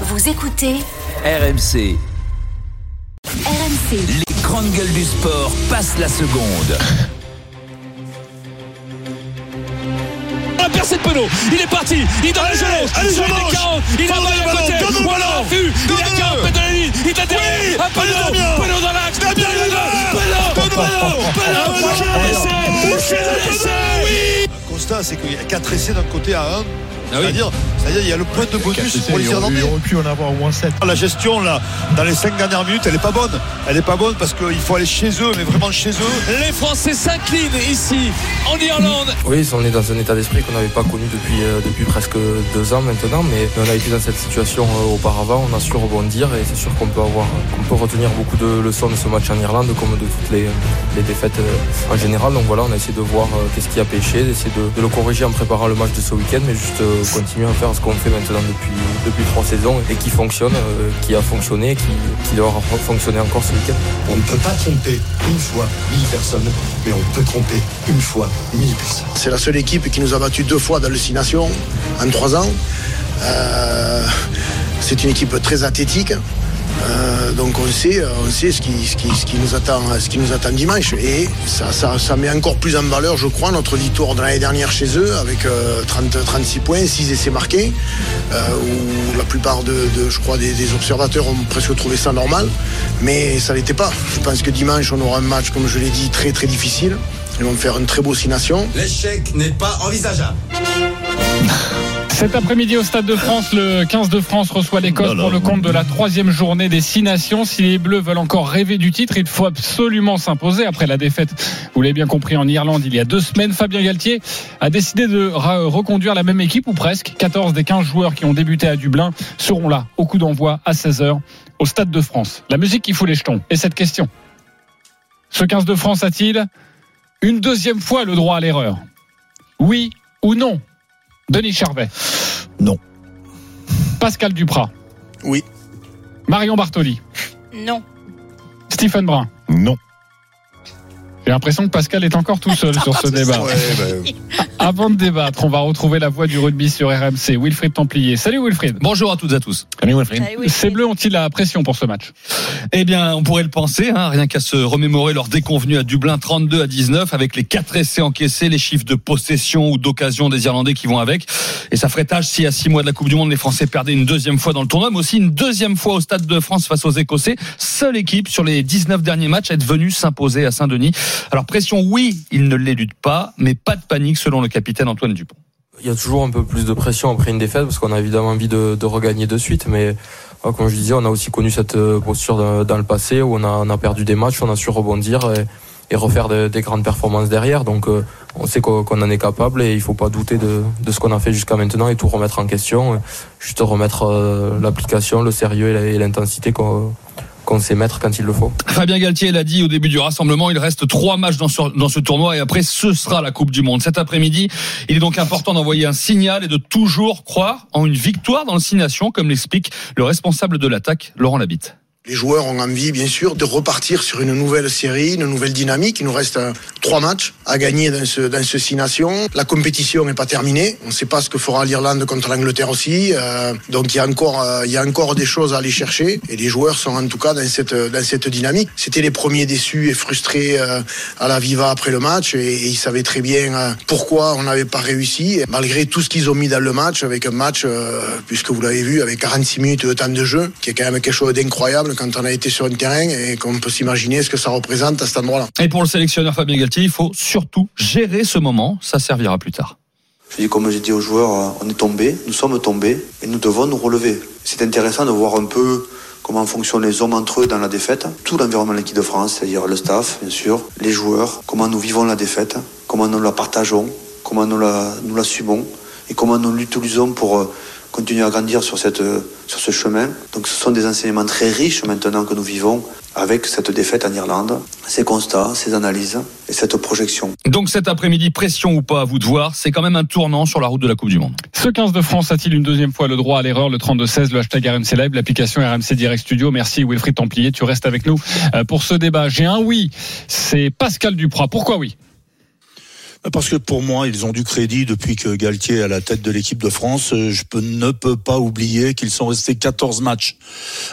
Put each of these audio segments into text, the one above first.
Vous écoutez RMC, RMC. les grandes gueules du sport passent la seconde. La percée de Penaud, il est parti, il donne le gelon, allez, sur Jean les Moche. 40, il envoie le à ballon, côté, voilà ballon. l'affût, il est à Donne-nous. 40 mètres de la ligne, il est allez, Penaud. Penaud dans l'axe, Penaud, il est. Penaud. Penaud, c'est l'essai, oui Le constat, c'est qu'il y a 4 essais d'un côté à 1. Ah oui. C'est-à-dire, c'est-à-dire, il y a le point de bonus pour les il Irlandais. aurait pu en avoir au moins 7. La gestion, là, dans les 5 dernières minutes, elle n'est pas bonne. Elle n'est pas bonne parce qu'il faut aller chez eux, mais vraiment chez eux. Les Français s'inclinent ici, en Irlande. Oui, on est dans un état d'esprit qu'on n'avait pas connu depuis, euh, depuis presque deux ans maintenant, mais on a été dans cette situation euh, auparavant, on a su rebondir et c'est sûr qu'on peut avoir, qu'on peut retenir beaucoup de leçons de ce match en Irlande comme de toutes les, les défaites euh, en général. Donc voilà, on a essayé de voir euh, qu'est-ce qui a pêché, d'essayer de, de le corriger en préparant le match de ce week-end, mais juste euh, continuer à faire ce qu'on fait maintenant depuis, depuis trois saisons et qui fonctionne, euh, qui a fonctionné, qui, qui doit fonctionner encore ce week-end. On ne peut pas tromper une fois 1000 personnes, mais on peut tromper une fois 1000 personnes. C'est la seule équipe qui nous a battu deux fois Nations en trois ans. Euh, c'est une équipe très athlétique. Euh, donc on sait, on sait ce, qui, ce, qui, ce, qui nous attend, ce qui nous attend dimanche. Et ça, ça, ça met encore plus en valeur, je crois, notre victoire de l'année dernière chez eux avec euh, 30, 36 points, 6 essais marqués, euh, où la plupart de, de, je crois, des, des observateurs ont presque trouvé ça normal. Mais ça n'était pas. Je pense que dimanche, on aura un match, comme je l'ai dit, très très difficile. Ils vont faire une très beau Six Nations. L'échec n'est pas envisageable. Cet après-midi au Stade de France, le 15 de France reçoit l'Écosse pour le compte de la troisième journée des Six Nations. Si les Bleus veulent encore rêver du titre, il faut absolument s'imposer après la défaite. Vous l'avez bien compris en Irlande il y a deux semaines. Fabien Galtier a décidé de reconduire la même équipe ou presque. 14 des 15 joueurs qui ont débuté à Dublin seront là au coup d'envoi à 16h au Stade de France. La musique qui fout les jetons. Et cette question. Ce 15 de France a-t-il une deuxième fois le droit à l'erreur? Oui ou non? Denis Charvet Non. Pascal Duprat Oui. Marion Bartoli Non. Stephen Brun Non. J'ai l'impression que Pascal est encore tout seul sur ce débat. Avant de débattre, on va retrouver la voix du rugby sur RMC. Wilfried Templier. Salut Wilfried. Bonjour à toutes et à tous. Ces Bleus ont-ils la pression pour ce match? Eh bien, on pourrait le penser, hein, rien qu'à se remémorer leur déconvenue à Dublin 32 à 19 avec les quatre essais encaissés, les chiffres de possession ou d'occasion des Irlandais qui vont avec. Et ça ferait tâche si à six mois de la Coupe du Monde, les Français perdaient une deuxième fois dans le tournoi, mais aussi une deuxième fois au Stade de France face aux Écossais. Seule équipe sur les 19 derniers matchs à être venue s'imposer à Saint-Denis. Alors pression, oui, ils ne l'éludent pas, mais pas de panique selon le capitaine Antoine Dupont. Il y a toujours un peu plus de pression après une défaite parce qu'on a évidemment envie de, regagner de suite, mais euh, comme je disais, on a aussi connu cette euh, posture dans, le passé où on a, perdu des matchs, on a su rebondir et, refaire de- des grandes performances derrière. Donc euh, on sait qu'on en est capable et il faut pas douter de, ce qu'on a fait jusqu'à maintenant et tout remettre en question. Juste remettre euh, l'application, le sérieux et l'intensité qu'on qu'on sait mettre quand il le faut. Fabien Galtier l'a dit au début du rassemblement, il reste trois matchs dans ce, dans ce tournoi et après ce sera la Coupe du Monde. Cet après-midi, il est donc important d'envoyer un signal et de toujours croire en une victoire dans le Six Nations, comme l'explique le responsable de l'attaque, Laurent Labitte. Les joueurs ont envie, bien sûr, de repartir sur une nouvelle série, une nouvelle dynamique. Il nous reste euh, trois matchs à gagner dans ce, dans ce Six Nations. La compétition n'est pas terminée. On ne sait pas ce que fera l'Irlande contre l'Angleterre aussi. Euh, donc il y a encore, euh, il y a encore des choses à aller chercher. Et les joueurs sont en tout cas dans cette, dans cette dynamique. C'était les premiers déçus et frustrés à la Viva après le match. Et, ils savaient très bien pourquoi on n'avait pas réussi. Malgré tout ce qu'ils ont mis dans le match, avec un match, puisque vous l'avez vu, avec 46 minutes de temps de jeu, qui est quand même quelque chose d'incroyable quand on a été sur un terrain et qu'on peut s'imaginer ce que ça représente à cet endroit-là. Et pour le sélectionneur Fabien Galtier, il faut surtout gérer ce moment, ça servira plus tard. Je dis, comme j'ai dit aux joueurs, on est tombé, nous sommes tombés et nous devons nous relever. C'est intéressant de voir un peu comment fonctionnent les hommes entre eux dans la défaite, tout l'environnement de l'équipe de France, c'est-à-dire le staff, bien sûr, les joueurs, comment nous vivons la défaite, comment nous la partageons, comment nous la, nous l'assumons et comment nous l'utilisons pour euh, continuer à grandir sur, cette, euh, sur ce chemin. Donc ce sont des enseignements très riches maintenant que nous vivons avec cette défaite en Irlande, ces constats, ces analyses et cette projection. Donc cet après-midi, pression ou pas, à vous de voir, c'est quand même un tournant sur la route de la Coupe du Monde. Ce 15 de France a-t-il une deuxième fois le droit à l'erreur Le 32-16, le hashtag RMC Live, l'application RMC Direct Studio? Merci Wilfried Templier, tu restes avec nous euh, pour ce débat. J'ai un oui, c'est Pascal Duprat. Pourquoi oui? Parce que pour moi, ils ont du crédit depuis que Galtier est à la tête de l'équipe de France. Euh, Je ne peux pas oublier qu'ils sont restés 14 matchs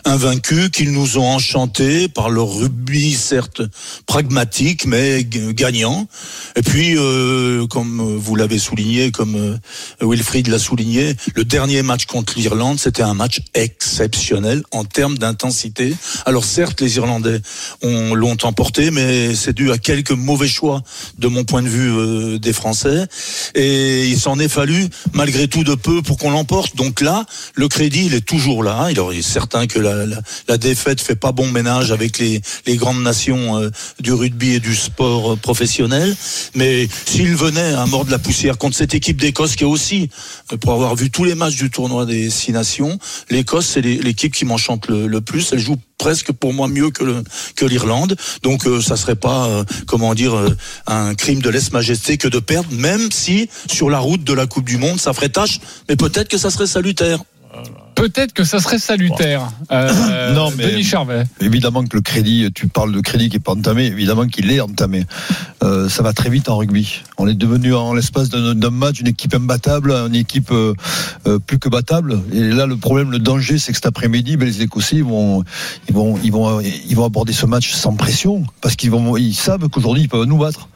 invaincus, qu'ils nous ont enchantés par leur rugby, certes pragmatique, mais gagnant. Et puis, euh, comme vous l'avez souligné, comme euh, Wilfried l'a souligné, le dernier match contre l'Irlande, c'était un match exceptionnel en termes d'intensité. Alors certes, les Irlandais ont, l'ont emporté, mais c'est dû à quelques mauvais choix de mon point de vue des Français. Et il s'en est fallu malgré tout de peu pour qu'on l'emporte. Donc là, le crédit, il est toujours là. Il est certain que la, la, la défaite fait pas bon ménage avec les, les grandes nations euh, du rugby et du sport euh, professionnel. Mais s'il venait à mordre la poussière contre cette équipe d'Écosse qui est aussi, euh, pour avoir vu tous les matchs du tournoi des six nations, l'Écosse c'est l'équipe qui m'enchante le, le plus. Elle joue presque pour moi mieux que le, que l'Irlande. Donc euh, ça serait pas euh, comment dire euh, un crime de lèse-majesté que de perdre, même si sur la route de la Coupe du Monde ça ferait tâche, mais peut-être que ça serait salutaire. Peut-être que ça serait salutaire. Euh, Non, mais- Denis Charvet. Évidemment que le crédit, tu parles de crédit qui n'est pas entamé, évidemment qu'il est entamé. Euh, ça va très vite en rugby. On est devenu en l'espace d'un match une équipe imbattable, une équipe euh, euh, plus que battable. Et là, le problème, le danger, c'est que cet après-midi, ben, les Écossais ils vont, ils vont, ils vont, ils vont aborder ce match sans pression parce qu'ils vont, ils savent qu'aujourd'hui ils peuvent nous battre.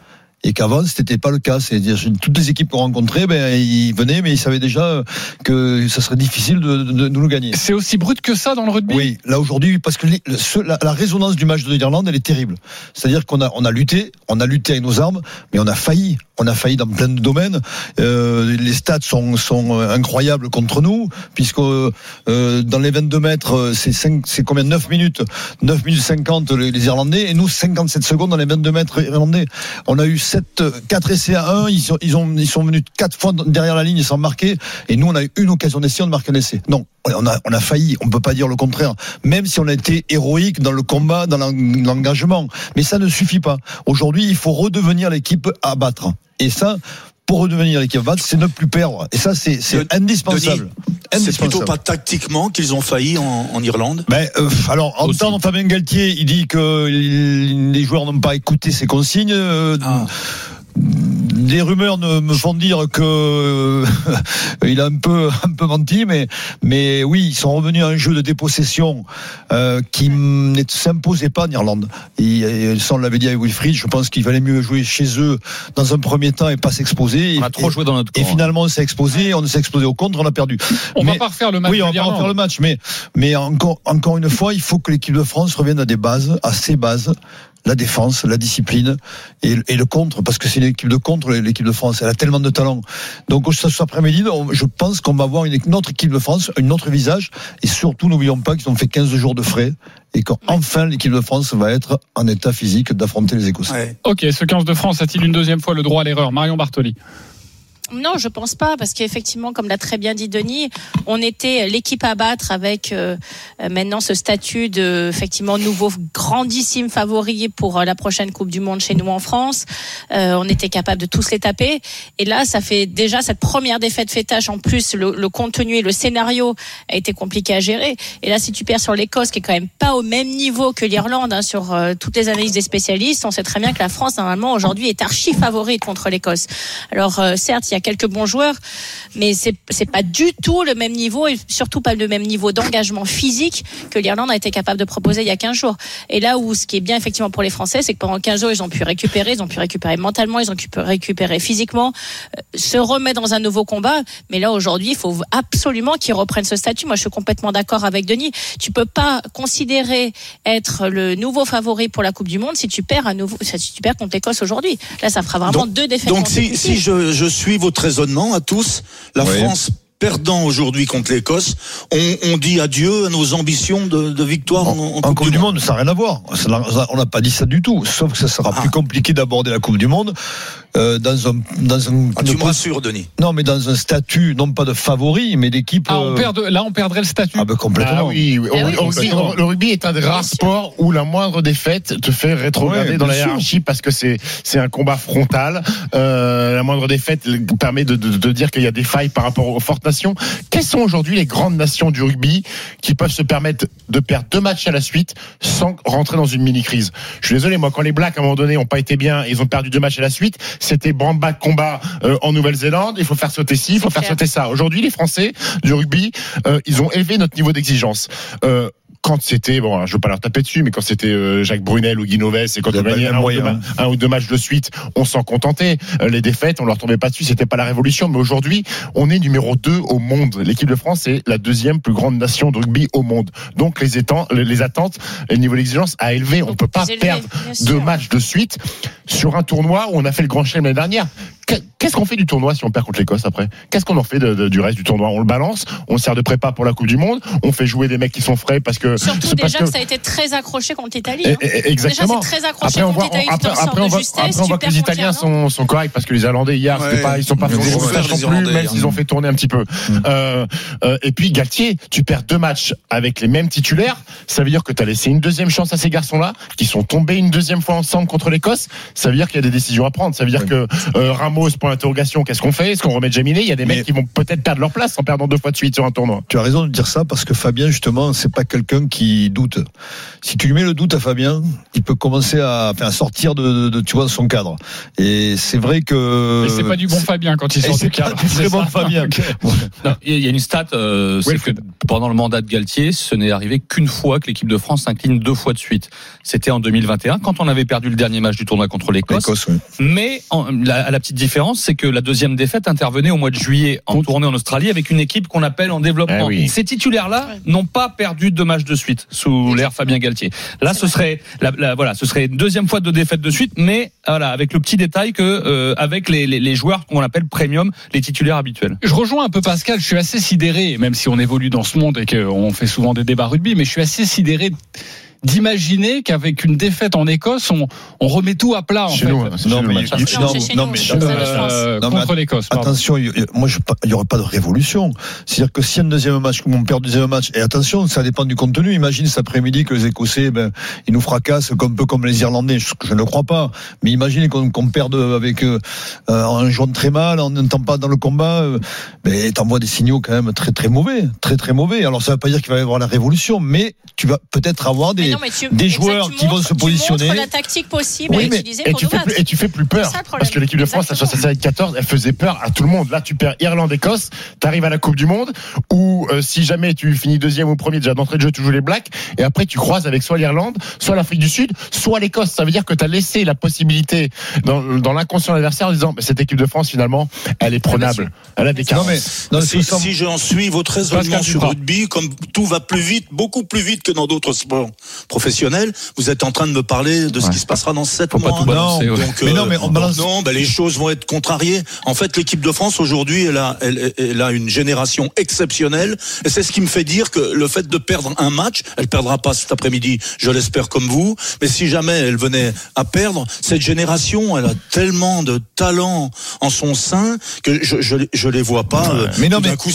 Et qu'avant, ce n'était pas le cas. C'est-à-dire, toutes les équipes qu'on rencontrait, ben, ils venaient, mais ils savaient déjà que ça serait difficile de, de, de nous gagner. C'est aussi brut que ça dans le rugby? Oui, là aujourd'hui, parce que les- le- ce- la, la résonance du match de l'Irlande, elle est terrible. C'est-à-dire qu'on a, on a lutté, on a lutté avec nos armes, mais on a failli. On a failli dans plein de domaines. Euh, les stats sont, sont euh, incroyables contre nous, puisque euh, dans les 22 mètres, euh, c'est combien? 9 minutes 9 minutes 50 les, les Irlandais, et nous 57 secondes dans les 22 mètres irlandais. On a eu 7, 4 essais à 1, ils sont, venus 4 fois derrière la ligne sans marquer, et nous on a eu une occasion d'essai, on de marquer un essai. Non, on a, on a failli, on peut pas dire le contraire, même si on a été héroïque dans le combat, dans l'eng- l'engagement. Mais ça ne suffit pas. Aujourd'hui, il faut redevenir l'équipe à battre. Et ça, pour redevenir l'équipe à battre, c'est ne plus perdre. Et ça, c'est indispensable. C'est plutôt pas tactiquement qu'ils ont failli en, en Irlande? Ben, euh, alors, en temps, Fabien Galtier, il dit que les joueurs n'ont pas écouté ses consignes. euh, Ah. Des rumeurs ne me font dire que euh, il a un peu un peu menti, mais mais oui, ils sont revenus à un jeu de dépossession euh, qui ne s'imposait pas en Irlande. Et, et ça, on l'avait dit avec Wilfried. Je pense qu'il valait mieux jouer chez eux dans un premier temps et pas s'exposer. On a Et- trop joué dans notre Et camp. finalement, on s'est exposé, on s'est exposé au contre, on a perdu. On Mais- va pas refaire le match oui, on va pas refaire le match, mais, mais encore, encore une fois, il faut que l'équipe de France revienne à des bases, à ses bases, la défense, la discipline et, et le contre, parce que c'est une équipe de contre, l'équipe de France. Elle a tellement de talent. Donc, ce cet après-midi, je pense qu'on va voir une, une autre équipe de France, un autre visage, et surtout, n'oublions pas qu'ils ont fait 15 jours de frais et qu'enfin, l'équipe de France va être en état physique d'affronter les Écossais. Ouais. Ok, ce 15 de France a-t-il une deuxième fois le droit à l'erreur? Marion Bartoli. Non, je pense pas, parce qu'effectivement, comme l'a très bien dit Denis, on était l'équipe à battre avec euh, maintenant ce statut de effectivement nouveau grandissime favori pour euh, la prochaine Coupe du Monde chez nous en France. Euh, on était capable de tous les taper. Et là, ça fait déjà cette première défaite fait tâche. En plus, le, le contenu et le scénario a été compliqué à gérer. Et là, si tu perds sur l'Écosse, qui est quand même pas au même niveau que l'Irlande hein, sur euh, toutes les analyses des spécialistes, on sait très bien que la France normalement aujourd'hui est archi favorite contre l'Écosse. Alors euh, certes, y a quelques bons joueurs, mais c'est c'est pas du tout le même niveau et surtout pas le même niveau d'engagement physique que l'Irlande a été capable de proposer il y a 15 jours. Et là où ce qui est bien effectivement pour les Français, c'est que pendant 15 jours, ils ont pu récupérer, ils ont pu récupérer mentalement, ils ont pu récupérer physiquement, euh, se remettre dans un nouveau combat. Mais là aujourd'hui, il faut absolument qu'ils reprennent ce statut. Moi, je suis complètement d'accord avec Denis. Tu peux pas considérer être le nouveau favori pour la Coupe du Monde si tu perds à nouveau, si tu perds contre l'Écosse aujourd'hui. Là, ça fera vraiment Donc- deux défaites Donc si, consécutives. si je, je suis votre raisonnement à tous, la Oui. France perdant aujourd'hui contre l'Écosse, on, on dit adieu à nos ambitions de, de victoire en, en En Coupe du Monde, ça n'a rien à voir. Ça- On n'a pas dit ça du tout. Sauf que ça sera Ah. plus compliqué d'aborder la Coupe du Monde euh, dans un dans un Ah, tu me rassures, Denis. non mais dans un statut non pas de favori mais d'équipe. Ah, on euh, perd de- là, on perdrait le statut. ah ben complètement. Ah oui, oui. Ah complètement. le rugby est un des rares sports où la moindre défaite te fait rétrograder Ouais, dans la hiérarchie parce que c'est c'est un combat frontal. Euh, la moindre défaite permet de, de, de dire qu'il y a des failles par rapport aux fortes nations. Quelles sont aujourd'hui les grandes nations du rugby qui peuvent se permettre de perdre deux matchs à la suite sans rentrer dans une mini crise Je suis désolé, moi quand les Blacks à un moment donné ont pas été bien, ils ont perdu deux matchs à la suite, c'était de combat euh, en Nouvelle-Zélande. Il faut faire sauter ci, il faut faire clair. sauter ça. Aujourd'hui, les Français du rugby, euh, ils ont élevé notre niveau d'exigence. Euh, quand c'était bon, alors, je veux pas leur taper dessus, mais quand c'était euh, Jacques Brunel ou Guy Novès et quand Il y on gagnait un, un ou deux matchs de suite, on s'en contentait. Euh, les défaites, on leur tombait pas dessus, c'était pas la révolution. Mais aujourd'hui, on est numéro 2 au monde. L'équipe de France est la deuxième plus grande nation de rugby au monde. Donc les, les attentes, le niveau d'exigence a élevé. On peut pas élevé, perdre deux matchs de suite sur un tournoi où on a fait le grand chelem l'année dernière. Qu'est- Qu'est-ce qu'on fait du tournoi si on perd contre l'Écosse après? Qu'est-ce qu'on en fait de- de- du reste du tournoi? On le balance, on sert de prépa pour la Coupe du Monde, on fait jouer des mecs qui sont frais parce que Surtout parce déjà que- que ça a été très accroché contre l'Italie. Eh, hein. eh, Exactement. Déjà, c'est très accroché Après, on contre voit, l'Italie. après, on voit, justesse, après, on tu voit que les Italiens sont, sont corrects parce que les Irlandais hier, Ouais. pas, ils sont pas Ils fait ont des souffert, remontages les non plus, même s'ils ont fait tourner un petit peu. Euh, euh, et puis Galtier, tu perds deux matchs avec les mêmes titulaires, ça veut dire que tu as laissé une deuxième chance à ces garçons-là, qui sont tombés une deuxième fois ensemble contre l'Écosse. Ça veut dire qu'il y a des décisions à prendre. Ça veut dire que euh, Ramos, d'interrogation, qu'est-ce qu'on fait? Est-ce qu'on remet Jaminet Il y a des Mais- mecs qui vont peut-être perdre leur place en perdant deux fois de suite sur un tournoi. Tu as raison de dire ça parce que Fabien, justement, c'est pas quelqu'un qui doute. Si tu lui mets le doute à Fabien, il peut commencer à, enfin, à sortir de, de- de, tu vois, de son cadre. Et c'est vrai que. Et c'est pas du bon Fabien quand il sort c'est du cadre. du très C'est bon ça. Fabien. Non, Il y a une stat, euh, c'est que pendant le mandat de Galtier, ce n'est arrivé qu'une fois que l'équipe de France s'incline deux fois de suite. C'était en 2021, quand on avait perdu le dernier match du tournoi contre l'Écosse. Mais en- la, la petite différence, c'est que la deuxième défaite intervenait au mois de juillet en tournée en Australie avec une équipe qu'on appelle en développement. Eh oui. Ces titulaires-là n'ont pas perdu deux matchs de suite sous l'ère Fabien Galtier. Là, ce serait, la, la- voilà, ce serait une deuxième fois de défaite de suite, mais voilà, avec le petit détail que euh, avec les, les, les joueurs qu'on appelle premium, les titulaires habituels. Je rejoins un peu Pascal, je suis assez sidéré, même si on évolue dans ce monde et qu'on fait souvent des débats rugby, mais je suis assez sidéré d'imaginer qu'avec une défaite en Écosse, on, on remet tout à plat en Chez fait. nous, c'est Non, mais Non, mais-. Euh, Non, contre l'Écosse. Attention, moi, je- il n'y aurait pas de révolution. C'est-à-dire que si un deuxième match, on perd le deuxième match, et attention, ça dépend du contenu. Imagine cet après-midi que les Écossais, ben, ils nous fracassent comme, un peu comme les Irlandais. Je, je ne le crois pas. Mais imagine qu'on qu'on perde avec euh, euh, en jouant très mal, en n'étant pas dans le combat. Euh, ben, t'envoies des signaux quand même très très mauvais, très très mauvais. Alors ça ne veut pas dire qu'il va y avoir la révolution, mais tu vas peut-être avoir des non, mais tu- des joueurs tu qui vont se positionner. Tu la tactique possible Oui, à mais- utiliser Et pour tu, fais plus, et tu fais plus peur. C'est ça, le problème. Parce que l'équipe de France, la Exactement. 67 14, elle faisait peur à tout le monde. Là, tu perds Irlande-Écosse, t'arrives à la Coupe du Monde, où euh, si jamais tu finis deuxième ou premier déjà d'entrée de jeu, tu joues les Blacks, et après tu croises avec soit l'Irlande, soit l'Afrique du Sud, soit l'Écosse. Ça veut dire que tu as laissé la possibilité dans, dans l'inconscient de l'adversaire en disant, mais cette équipe de France, finalement, elle est prenable. Elle a des Non carences. mais non, si, c'est- si j'en suis votre raisonnement sur rugby, comme tout va plus vite, beaucoup plus vite que dans d'autres sports professionnels, vous êtes en train de me parler de ce Ouais. qui se passera dans sept Faut pas mois. tout balancer, ouais. Donc, Mais non, mais on balance- non, ben, les choses vont être contrariées. En fait, l'équipe de France aujourd'hui, elle a, elle, elle a une génération exceptionnelle, et c'est ce qui me fait dire que le fait de perdre un match, elle perdra pas cet après-midi, je l'espère comme vous, mais si jamais elle venait à perdre, cette génération, elle a tellement de talent en son sein que je, je, je les vois pas. euh, Mais non, mais- coup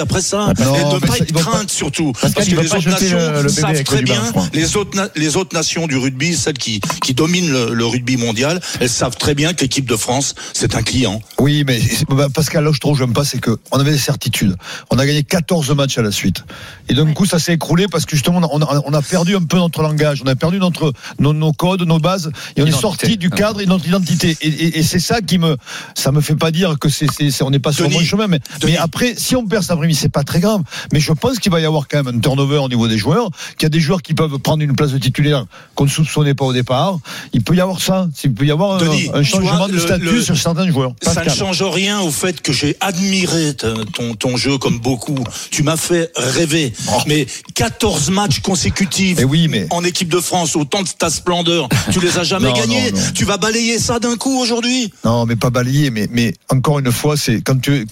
après ça, Non, et de pas être pas- crainte surtout, Pascal, parce que les autres nations le- savent très bien. Les autres les autres nations du rugby, celles qui qui dominent le, le rugby mondial, elles savent très bien que l'équipe de France, c'est un client. Oui, mais bah, Pascal, là où je trouve j'aime pas, c'est que on avait des certitudes. On a gagné 14 matchs à la suite. Et d'un coup, ça s'est écroulé parce que justement, on a, on a perdu un peu notre langage, on a perdu notre, nos, nos codes, nos bases, et on est sorti du cadre et notre identité. Et, et- et c'est ça qui me, ça me fait pas dire que c'est, c'est, c'est- on n'est pas sur le bon chemin. Mais après, si on perd cet après-midi, c'est pas très grave. Mais je pense qu'il va y avoir quand même un turnover au niveau des joueurs, qu'il y a des joueurs qui peuvent prendre une place de titulaire qu'on ne soupçonnait pas au départ. Il peut y avoir ça. Il peut y avoir un, Denis, un changement vois, de le- statut le- sur certains joueurs. Ça ne change rien au fait que j'ai admiré ton, ton jeu comme beaucoup. Tu m'as fait rêver. Mais 14 matchs consécutifs Mais oui, mais- en équipe de France, autant de ta splendeur, tu les as jamais Non, gagnés. non, non. Tu vas balayer ça d'un coup aujourd'hui. Non, mais pas balayer, mais, mais encore une fois, c'est quand tu,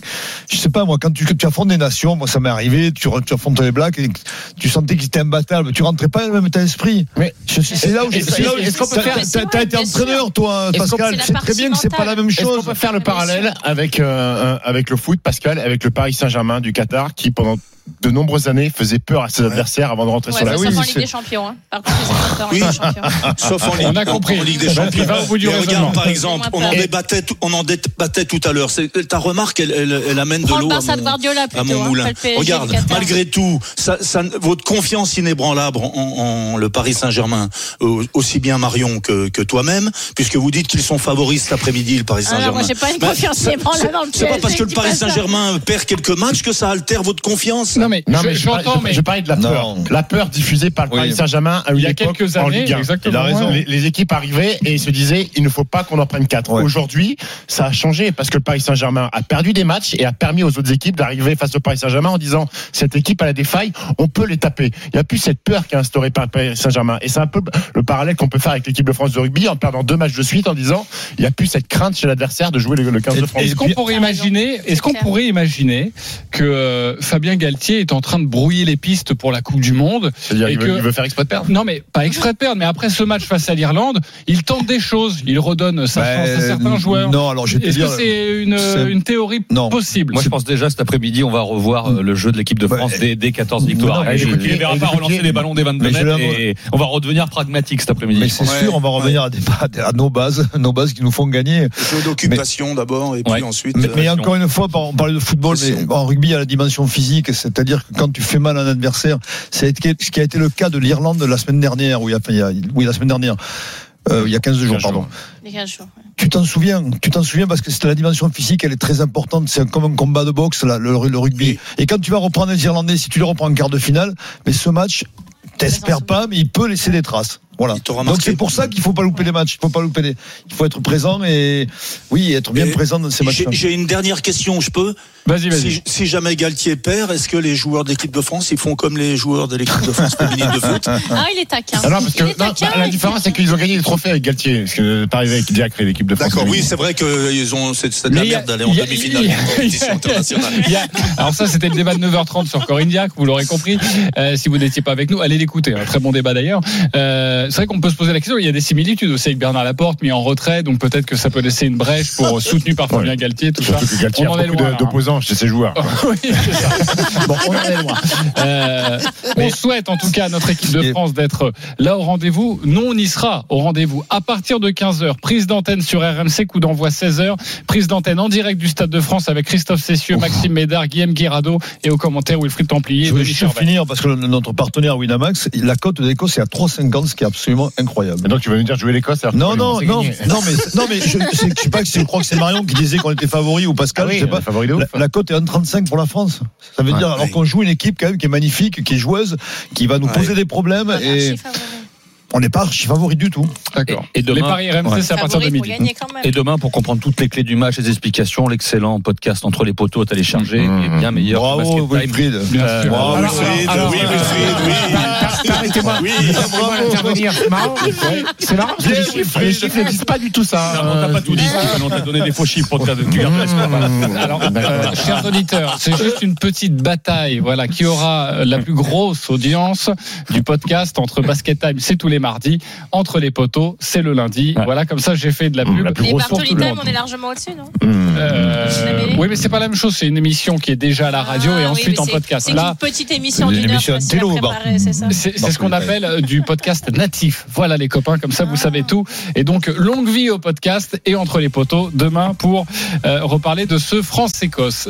je sais pas moi, quand tu, tu affrontes des nations, moi ça m'est arrivé, tu, tu affrontes les Blacks et tu sentais qu'ils étaient imbattables, tu rentrais pas d'esprit. Mais Je- c'est là où, est-ce- c'est là où- est-ce qu'on peut t'as- faire- t'as- t'as été entraîneur, toi, Pascal, tu sais très bien que c'est pas la même chose. peut faire le parallèle avec euh, avec le foot, Pascal, avec le Paris Saint-Germain du Qatar, qui pendant de nombreuses années, faisait peur à ses adversaires avant de rentrer Ouais, sur la sauf oui, en Ligue des Champions. Hein. Par contre, pas peur en Ligue des Champions. Sauf en On Ligue, a compris. en Ligue des Champions. il va au bout du Et raisonnement. regarde, par exemple, on en débattait, tout- on en débattait tout à l'heure. Ta remarque, elle, elle, elle amène de Prends le l'eau à de à mon hein, moulin. PSG Regarde, malgré tout, ça, ça, votre confiance inébranlable en, en- en le Paris Saint-Germain, euh, aussi bien Marion que, que toi-même, puisque vous dites qu'ils sont favoris cet après-midi, le Paris Ah non, Saint-Germain. moi, j'ai pas une Mais confiance inébranlable dans le C'est pas parce que le Paris. Saint-Germain perd quelques matchs que ça altère votre confiance? Non mais, Non, je- mais je, parlais- j'entends, je- mais je parlais de la peur. Non. La peur diffusée par le Oui. Paris Saint-Germain à une Il y a époque quelques en années, Ligue 1. exactement, Il a raison. ouais. Les, les équipes arrivaient et se disaient il ne faut pas qu'on en prenne quatre. Ouais. Aujourd'hui, ça a changé parce que le Paris Saint-Germain a perdu des matchs et a permis aux autres équipes d'arriver face au Paris Saint-Germain en disant cette équipe elle a des failles, on peut les taper. Il n'y a plus cette peur qui est instaurée par le Paris Saint-Germain. Et c'est un peu le parallèle qu'on peut faire avec l'équipe de France de rugby en perdant deux matchs de suite en disant il n'y a plus cette crainte chez l'adversaire de jouer le, le 15 de France. Est-ce qu'on pourrait imaginer, est-ce qu'on pourrait imaginer que euh, Fabien Galtier est en train de brouiller les pistes pour la Coupe du Monde C'est-à-dire et il, veut, il faire exprès de perdre. Non, mais pas exprès de perdre. Mais après ce match face à l'Irlande, il tente des choses. Il redonne sa Ben, chance à certains joueurs. Non, alors je Est-ce que dire. c'est une, c'est- une théorie Non. possible Moi, je pense déjà cet après-midi, on va revoir euh, le jeu de l'équipe de. France dès, dès 14 victoires. Non, écoutez, ne verra pas relancer les ballons des 22 mais je mètres et on va redevenir pragmatique cet après-midi. Mais c'est Ouais, sûr, on va ouais. revenir à, des, à nos bases, nos bases qui nous font gagner. Jeu d'occupation d'abord et puis ensuite. Mais, euh, encore une fois, on parlait de football, mais en rugby, il y a la dimension physique, c'est-à-dire que quand tu fais mal à un adversaire, c'est ce qui a été le cas de l'Irlande la semaine dernière, ou il y a, enfin, il y a- oui, la semaine dernière, euh, il y a 15 jours, 15 pardon. jours. Les 15 jours, ouais. Tu t'en souviens, tu t'en souviens parce que c'était la dimension physique, elle est très importante. C'est comme un combat de boxe, là, le, le rugby. Et quand tu vas reprendre les Irlandais, si tu les reprends en quart de finale, mais ce match, t'espères pas, mais il peut laisser des traces. Voilà. Donc c'est pour ça qu'il faut pas louper les matchs. Il faut pas louper les. Il faut être présent et oui, être bien Et présent dans ces matchs. j'ai une dernière question, je peux? Vas-y, vas-y. si, si jamais Galtier perd, est-ce que les joueurs de l'équipe de France, ils font comme les joueurs de l'équipe de France féminine de foot? Ah, il est taquin. Ah non, parce que non, taquin, la différence, c'est qu'ils ont gagné des trophées avec Galtier. Parce que pas arrivé avec Diacre et l'équipe de France. D'accord, oui, c'est vrai qu'ils ont c'est de la merde d'aller en demi-finale compétition internationale. A- alors ça, c'était le débat de 9h30 sur Corinne Diac, vous l'aurez compris. Euh, si vous n'étiez pas avec nous, allez l'écouter. Un très bon débat d'ailleurs. Euh, c'est vrai qu'on peut se poser la question. Il y a des similitudes aussi avec Bernard Laporte, mis en retrait, donc peut-être que ça peut laisser une brèche pour soutenu par Fabien Ouais. Galtier, tout ça. Surtout que Galtier On a en est loin, là. d'opposants chez ses joueurs. quoi. Oui, c'est ça. Bon, on en est loin. Euh, on souhaite en tout cas à notre équipe de France d'être là au rendez-vous. Nous, on y sera au rendez-vous à partir de 15h. Prise d'antenne sur RMC, coup d'envoi 16h. Prise d'antenne en direct du Stade de France avec Christophe Cessieux, Maxime Médard, Guillaume Guirado et au commentaire Wilfried Templier. et Je Denis juste finir parce que notre partenaire Winamax, la cote de l'Écosse est à 3,50, ce qui est absolument incroyable. Et donc tu vas nous dire jouer l'Écosse alors que Non, non, non, non, mais, non, mais je, c'est- je sais pas, je crois que c'est Marion qui disait qu'on était favori ou Pascal, Ah oui, je sais pas. favori de ouf. La, la cote est 1,35 pour la France. Ça veut Ouais. dire, alors Ouais. qu'on joue une équipe quand même qui est magnifique, qui est joueuse, qui va nous Ouais. poser des problèmes et. On n'est pas archi favori du tout. D'accord. Et- et demain- Les paris RMC, Ouais. c'est à partir de midi. Et demain, pour comprendre toutes les clés du match, les explications, l'excellent podcast entre les poteaux à télécharger, Mmh. est bien meilleur. Bravo. Wilfried. Euh. Bravo, Wilfried. oui, Wilfried, oui. per- Permettez-moi permettez-moi d'intervenir. C'est marrant. C'est marrant parce que les chiffres, les chiffres ne disent pas du tout ça. Non, on t'a pas tout dit, on t'a donné des faux chiffres pour gardes l'espoir. Mmh. Alors, euh, chers auditeurs, c'est juste une petite bataille, voilà, qui aura la plus grosse audience du podcast entre Basket Time, c'est tous les mardis, entre les poteaux, c'est le lundi. Ouais. Voilà, comme ça, j'ai fait de la pub. La plus Et Bartoli Time, on est largement au-dessus, non Euh, Jamais. oui, mais c'est pas la même chose. C'est une émission qui est déjà à la radio Ah, et oui, ensuite en podcast. C'est Là, une petite émission Une d'une heure c'est ce qu'on appelle euh, du podcast natif. Voilà les copains, comme ça vous Ah. savez tout. Et donc longue vie au podcast et entre les poteaux demain pour euh, reparler de ce France-Écosse.